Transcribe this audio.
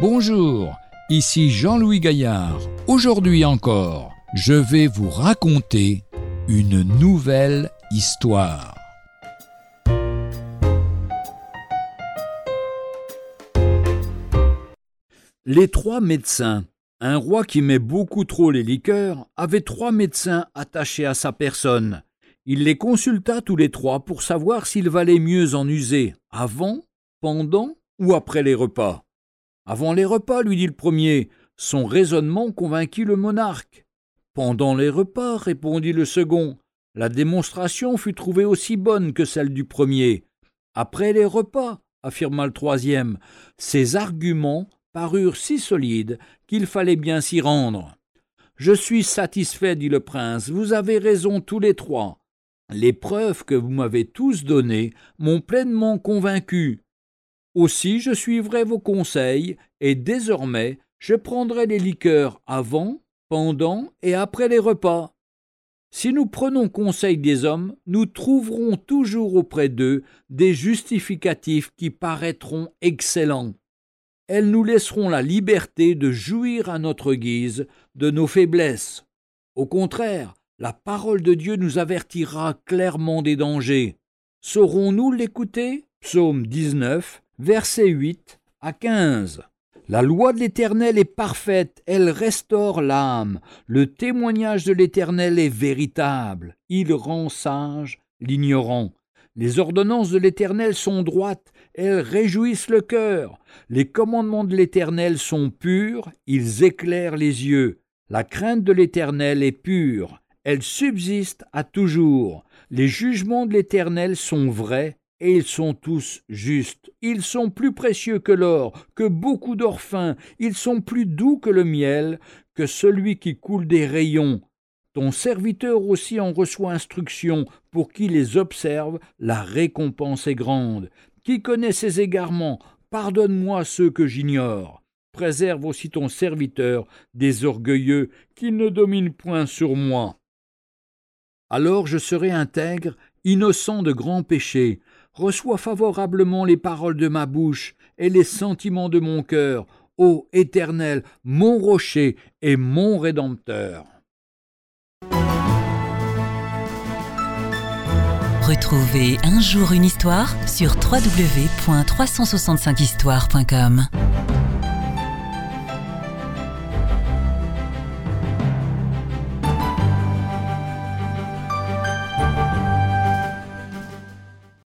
Bonjour, ici Jean-Louis Gaillard. Aujourd'hui encore, je vais vous raconter une nouvelle histoire. Les trois médecins. Un roi qui met beaucoup trop les liqueurs avait trois médecins attachés à sa personne. Il les consulta tous les trois pour savoir s'il valait mieux en user avant, pendant ou après les repas. Avant les repas, lui dit le premier. Son raisonnement convainquit le monarque. Pendant les repas, répondit le second. La démonstration fut trouvée aussi bonne que celle du premier. Après les repas, affirma le troisième, ses arguments parurent si solides qu'il fallait bien s'y rendre. Je suis satisfait, dit le prince, vous avez raison tous les trois. Les preuves que vous m'avez tous données m'ont pleinement convaincu. Aussi je suivrai vos conseils, et désormais je prendrai les liqueurs avant, pendant et après les repas. Si nous prenons conseil des hommes, nous trouverons toujours auprès d'eux des justificatifs qui paraîtront excellents. Elles nous laisseront la liberté de jouir à notre guise de nos faiblesses. Au contraire, la parole de Dieu nous avertira clairement des dangers. Saurons-nous l'écouter? Psaume 19, versets 8 à 15. La loi de l'Éternel est parfaite, elle restaure l'âme. Le témoignage de l'Éternel est véritable, il rend sage l'ignorant. Les ordonnances de l'Éternel sont droites, elles réjouissent le cœur. Les commandements de l'Éternel sont purs, ils éclairent les yeux. La crainte de l'Éternel est pure, elle subsiste à toujours. Les jugements de l'Éternel sont vrais, et ils sont tous justes. Ils sont plus précieux que l'or, que beaucoup d'or fin, ils sont plus doux que le miel, que celui qui coule des rayons. Ton serviteur aussi en reçoit instruction, pour qui les observe, la récompense est grande. Qui connaît ses égarements, pardonne-moi ceux que j'ignore. Préserve aussi ton serviteur des orgueilleux qui ne dominent point sur moi. Alors je serai intègre, innocent de grands péchés, reçois favorablement les paroles de ma bouche et les sentiments de mon cœur, ô Éternel, mon rocher et mon Rédempteur. Retrouvez un jour une histoire sur www.365histoire.com.